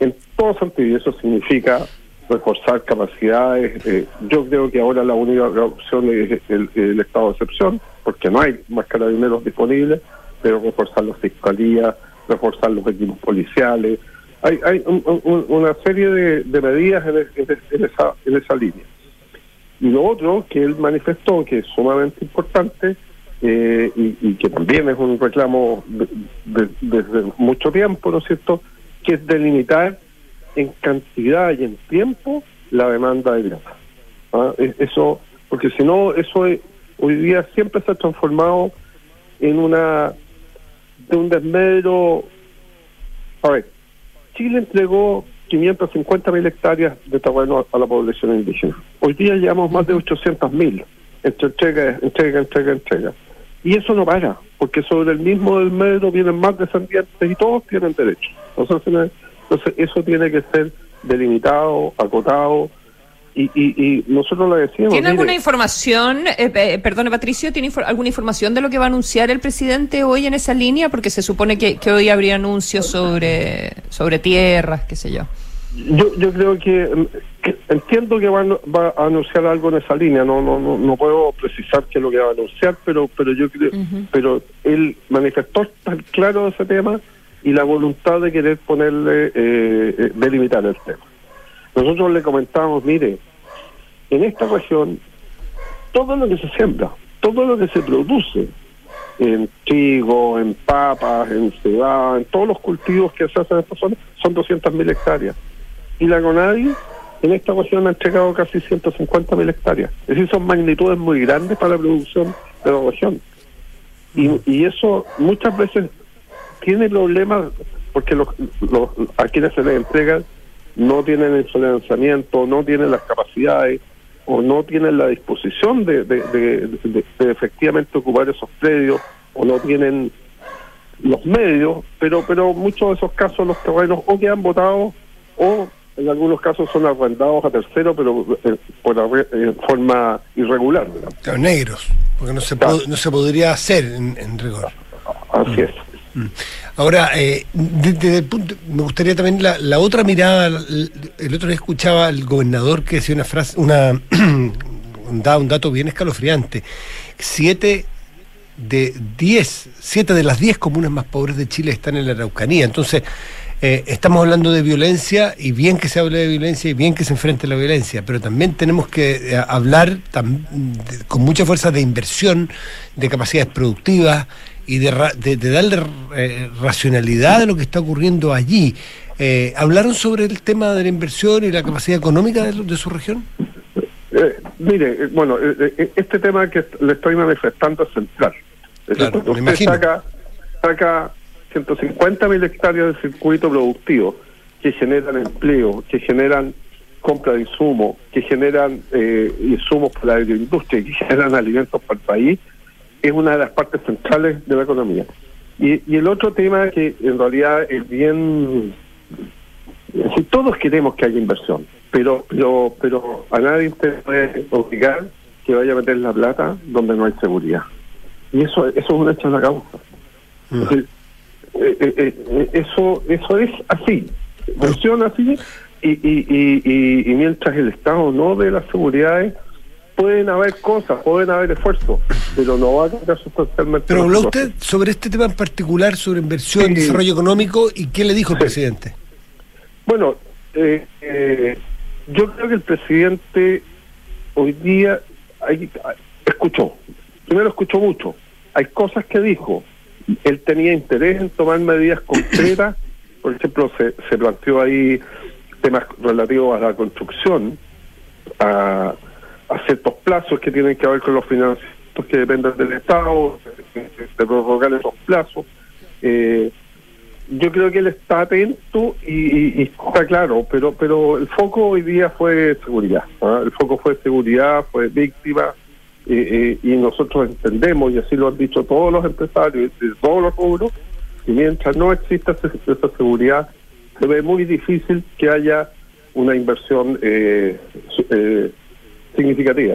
en todo sentido, eso significa reforzar capacidades. Eh, yo creo que ahora la única opción es el, estado de excepción, porque no hay más carabineros disponibles, pero reforzar las fiscalías, reforzar los equipos policiales. Hay, hay un, un, una serie de, medidas en, esa, en esa línea. Y lo otro que él manifestó, que es sumamente importante, eh, y, y, que también es un reclamo desde de, de mucho tiempo, ¿no es cierto?, que es delimitar en cantidad y en tiempo la demanda de grasa. ¿Ah? Eso, porque si no, eso es, hoy día siempre se ha transformado en una de un desmedro. A ver, Chile entregó 550 mil hectáreas de terreno a la población indígena. Hoy día llevamos más de 800 mil entre entrega, entrega, entrega, entrega. Y eso no para, porque sobre el mismo del metro vienen más descendientes y todos tienen derecho. Entonces, entonces eso tiene que ser delimitado, acotado, y, y, y, nosotros lo decíamos.
¿Tiene alguna información, eh, eh, perdone Patricio, ¿tiene infor alguna información de lo que va a anunciar el presidente hoy en esa línea? Porque se supone que, que hoy habría anuncios sobre, sobre tierras, qué sé yo.
Yo, yo creo que, que entiendo que va, va, a anunciar algo en esa línea, no, no, no, no puedo precisar qué es lo que va a anunciar, pero, pero yo creo, uh -huh. pero él manifestó tan claro ese tema y la voluntad de querer ponerle, eh, eh, delimitar el tema. Nosotros le comentábamos, mire, en esta región, todo lo que se siembra, todo lo que se produce, en trigo, en papas, en cebada, en todos los cultivos que se hacen en esta zona, son 200.000 hectáreas. Y la CONADI en esta ocasión ha entregado casi 150.000 hectáreas. Es decir, son magnitudes muy grandes para la producción de la región. Y, y eso muchas veces tiene problemas porque los, los, a quienes se les entregan no tienen el financiamiento, no tienen las capacidades o no tienen la disposición de, de, de, de efectivamente ocupar esos predios o no tienen los medios, pero pero muchos de esos casos los terrenos o quedan votados o en algunos casos son arrendados a terceros, pero eh, por en forma irregular.
Claro, negros, porque no se, pod- no se podría hacer en, en rigor.
Así es.
Ahora, eh, de- desde el punto, me gustaría también la, la otra mirada. El, el otro día escuchaba al gobernador que decía una frase, una da un dato bien escalofriante. Siete de diez, siete de las diez comunas más pobres de Chile están en la Araucanía. Entonces, eh, estamos hablando de violencia y bien que se hable de violencia y bien que se enfrente la violencia, pero también tenemos que eh, hablar tam- de- con mucha fuerza de inversión, de capacidades productivas y de, de- de darle eh, racionalidad a lo que está ocurriendo allí. Eh, ¿Hablaron sobre el tema de la inversión y la capacidad económica de, de su región?
Mire, bueno, este tema que le estoy manifestando es central. Es
Claro, me
usted
imagino.
saca, saca 150 mil hectáreas de circuito productivo que generan empleo, que generan compra de insumos, que generan eh, insumos para la agroindustria, que generan alimentos para el país, es una de las partes centrales de la economía. Y, y el otro tema que en realidad es bien... es decir, todos queremos que haya inversión, pero pero pero a nadie usted puede obligar que vaya a meter la plata donde no hay seguridad. Y eso eso es un hecho de la causa. Eh, eso eso es así, funciona así y, y, y, y, mientras el Estado no dé las seguridades pueden haber cosas, pueden haber esfuerzos, pero no va a cambiar sustancialmente.
Pero habló usted sobre este tema en particular, sobre inversión, desarrollo económico, y qué le dijo el presidente.
Bueno, eh, eh, yo creo que el presidente hoy día hay- escuchó, primero escuchó mucho, hay cosas que dijo, él tenía interés en tomar medidas concretas, por ejemplo, se, se planteó ahí temas relativos a la construcción, a, ciertos plazos que tienen que ver con los financiamientos que dependen del Estado, de, prorrogar esos plazos. Eh, yo creo que él está atento y está claro, pero pero el foco hoy día fue seguridad. ¿ah? El foco fue seguridad, fue víctima, eh, y nosotros entendemos, y así lo han dicho todos los empresarios de todos los rubros, y mientras no exista esa seguridad, se ve muy difícil que haya una inversión eh, eh, significativa.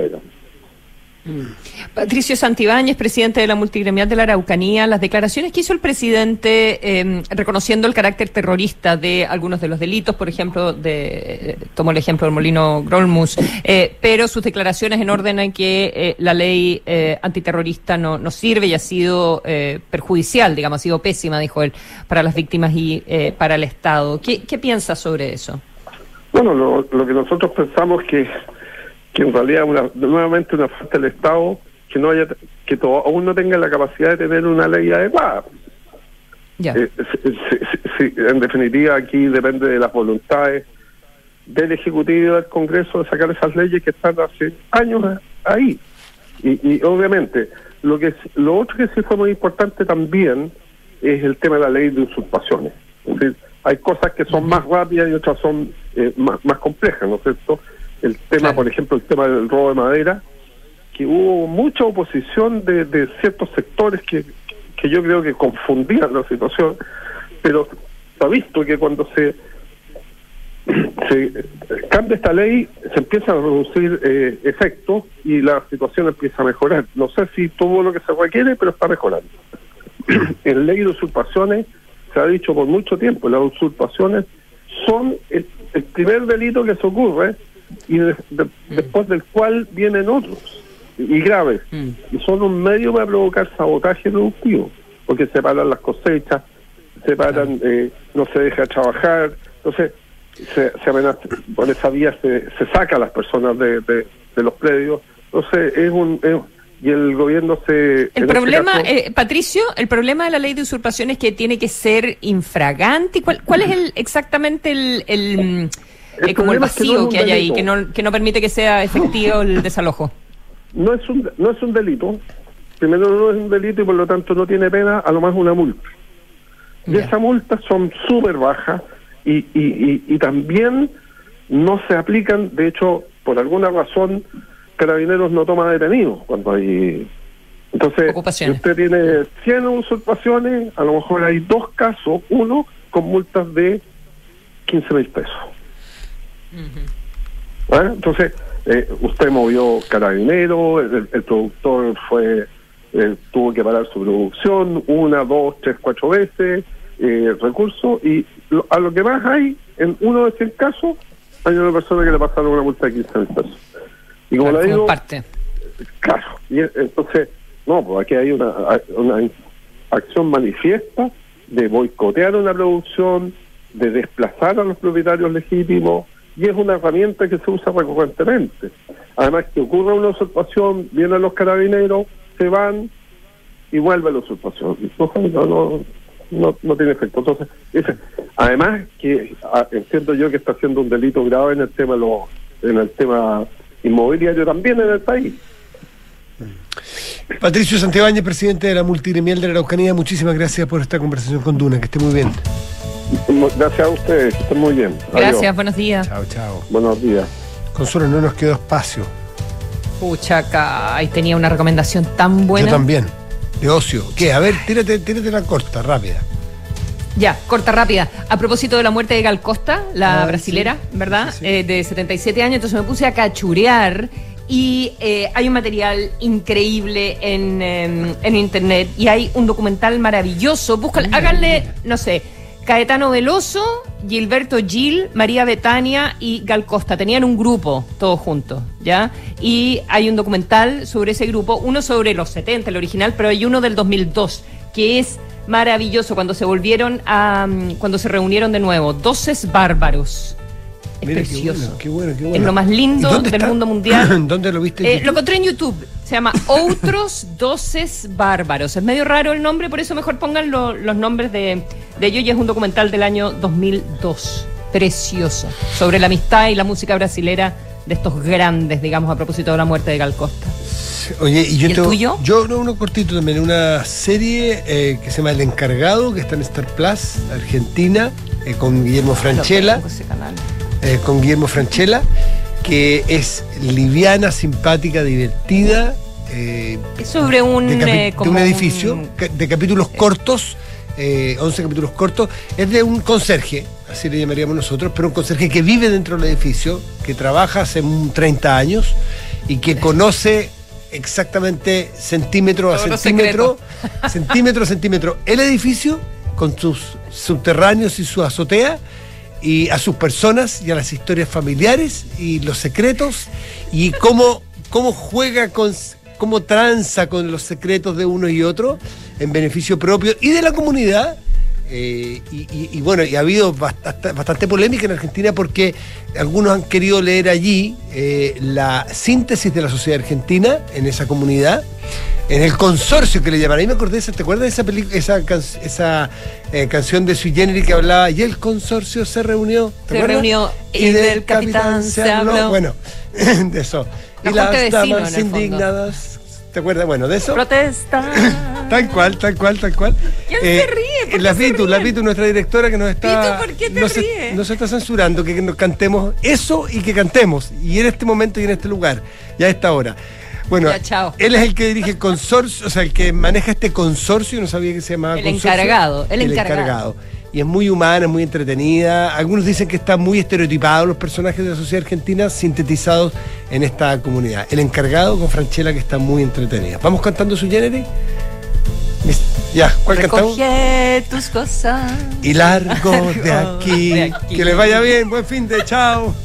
Patricio Santibáñez, presidente de la multigremial de la Araucanía, las declaraciones que hizo el presidente eh, reconociendo el carácter terrorista de algunos de los delitos, por ejemplo, de, tomo el ejemplo del molino Grolmus, eh, pero sus declaraciones en orden a que eh, la ley eh, antiterrorista no, no sirve y ha sido perjudicial, digamos, ha sido pésima, dijo él, para las víctimas y para el Estado. ¿Qué, qué piensa sobre eso?
Bueno, lo que nosotros pensamos que, que en realidad una, nuevamente una falta del Estado que no haya que to- aún no tenga la capacidad de tener una ley adecuada. Eh, si- si- si- si- en definitiva, aquí depende de las voluntades del Ejecutivo y del Congreso de sacar esas leyes que están hace años ahí. Y, y obviamente, lo que lo otro que sí fue muy importante también es el tema de la ley de usurpaciones. Es decir, hay cosas que son más rápidas y otras son eh, más, más complejas, ¿no es cierto? El tema, por ejemplo, el tema del robo de madera, que hubo mucha oposición de, de ciertos sectores que, que yo creo que confundían la situación, pero se ha visto que cuando se, se cambia esta ley, se empiezan a reducir eh, efectos y la situación empieza a mejorar. No sé si todo lo que se requiere, pero está mejorando. en ley de usurpaciones se ha dicho por mucho tiempo, las usurpaciones son el, el primer delito que se ocurre y de- de- después del cual vienen otros y graves. Y son un medio para provocar sabotaje productivo porque se paran las cosechas se paran eh, no se deja trabajar entonces se, se amenaza por esa vía se, se saca a las personas de, de- de los predios. Entonces es un es- y el gobierno se...
El
este
problema,
caso-
eh, Patricio, el problema de la ley de usurpación es que tiene que ser infragante. ¿Cuál, cuál es el, exactamente el, el, mm,
El
eh, como el
problema es que no
vacío que hay ahí, que no, que no permite que sea efectivo el desalojo?
no es un no es un delito. Primero no es un delito y por lo tanto no tiene pena a lo más una multa. Y esas multas son súper bajas y, y, y, y también no se aplican de hecho por alguna razón carabineros no toma detenidos cuando hay entonces si usted tiene 100 usurpaciones a lo mejor hay dos casos uno con multas de 15 mil pesos ¿Ah? Entonces, eh, usted movió carabinero, el, el productor fue eh, tuvo que parar su producción una, dos, tres, cuatro veces, eh, recursos, y lo- a lo que más hay, en uno de 100 casos, hay una persona que le pasaron una multa de 15 mil pesos. Y como
Claro,
le
como
digo,
parte.
claro, y entonces, no, pues aquí hay una, una acción manifiesta de boicotear una producción, de desplazar a los propietarios legítimos, y es una herramienta que se usa recurrentemente. Además, que ocurra una usurpación, vienen los carabineros, se van y vuelve la usurpación. No, no, no, no tiene efecto. Entonces, ese- además que ah, entiendo yo que está haciendo un delito grave en el tema los- en el tema inmobiliario también en el país.
Patricio Santibáñez, presidente de la Multigremial de la Araucanía, muchísimas gracias por esta conversación con Duna, que esté muy bien.
Gracias a ustedes, que estén muy bien.
Gracias, buenos días.
Chao, chao.
Buenos días.
Consuelo, no nos quedó espacio.
Pucha, acá ahí tenía una recomendación tan buena.
Yo también. De ocio. ¿Qué? A ver, tírate, tírate la corta, rápida.
Ya, corta rápida. A propósito de la muerte de Gal Costa, la
Ah,
brasilera, ¿verdad? Eh, de 77 años, entonces me puse a cachurear y eh, hay un material increíble en, em, en internet y hay un documental maravilloso. Búscale, háganle, no sé, Caetano Veloso, Gilberto Gil, María Betania y Gal Costa. Tenían un grupo, todos juntos, ¿ya? Y hay un documental sobre ese grupo, uno sobre los 70, el original, pero hay uno del 2002, que es maravilloso cuando se volvieron a. mm, cuando se reunieron de nuevo. Doces bárbaros. Es
Mira, qué
precioso.
bueno, qué bueno, qué bueno.
Es lo más lindo
¿Y dónde
del
está?
mundo mundial.
¿Dónde lo viste? en
Eh, lo encontré en YouTube. Se llama Outros Doces Bárbaros. Es medio raro el nombre, por eso mejor pongan lo- los nombres de, de ellos. Y es un documental del año 2002. Precioso. Sobre la amistad y la música brasilera de estos grandes, digamos, a propósito de la muerte de Gal Costa.
Oye, y yo
¿Y el
tengo-
tuyo?
Yo, no, uno cortito también, una serie eh, que se llama El Encargado, que está en Star Plus, Argentina, eh, con Guillermo Franchella.
No ese canal.
Eh, con Guillermo Franchella, que es liviana, simpática, divertida. eh,
Es sobre un,
de,
eh,
de un edificio,
un-
de capítulos cortos, eh, 11 capítulos cortos. Es de un conserje, así le llamaríamos nosotros, pero un conserje que vive dentro del edificio, que trabaja hace un 30 años y que conoce exactamente centímetro a centímetro, centímetro a centímetro, el edificio con sus subterráneos y su azotea y a sus personas y a las historias familiares y los secretos y cómo, cómo juega con cómo tranza con los secretos de uno y otro en beneficio propio y de la comunidad eh, y, y- y bueno, y ha habido bastante, bastante polémica en Argentina porque algunos han querido leer allí eh, la síntesis de la sociedad argentina en esa comunidad, en el consorcio que le llaman. Ahí me acordé, ¿te acuerdas de esa, peli- esa, can- esa eh, canción de Sui Generis que hablaba y el consorcio se reunió? ¿te
Se
acuerdas?
reunió y del capitán se habló.
Bueno, de eso.
La
y las damas indignadas. ¿Te acuerdas? Bueno, de eso.
Protesta.
Tal cual, tal cual, tal cual.
¿Quién se ríe? ¿Por
La
qué se
Pitu, la? Pitu, nuestra directora que nos está.
Pitu, ¿por qué te
no se-
ríes?
nos está censurando que nos cantemos eso y que cantemos. Y en este momento y en este lugar. Y a esta hora. Bueno,
Ya, chao.
él es el que dirige el consorcio, o sea, el que maneja este consorcio, no sabía que se llamaba
El
consorcio.
encargado, el encargado.
Y es muy humana, es muy entretenida. Algunos dicen que están muy estereotipados los personajes de la sociedad argentina sintetizados en esta comunidad. El encargado con Franchella que está muy entretenida. ¿Vamos cantando su género? Ya, ¿cuál cantamos?
Recoge tus cosas.
Y largo de
Largo
aquí.
de aquí.
Que les vaya bien, buen fin de chao.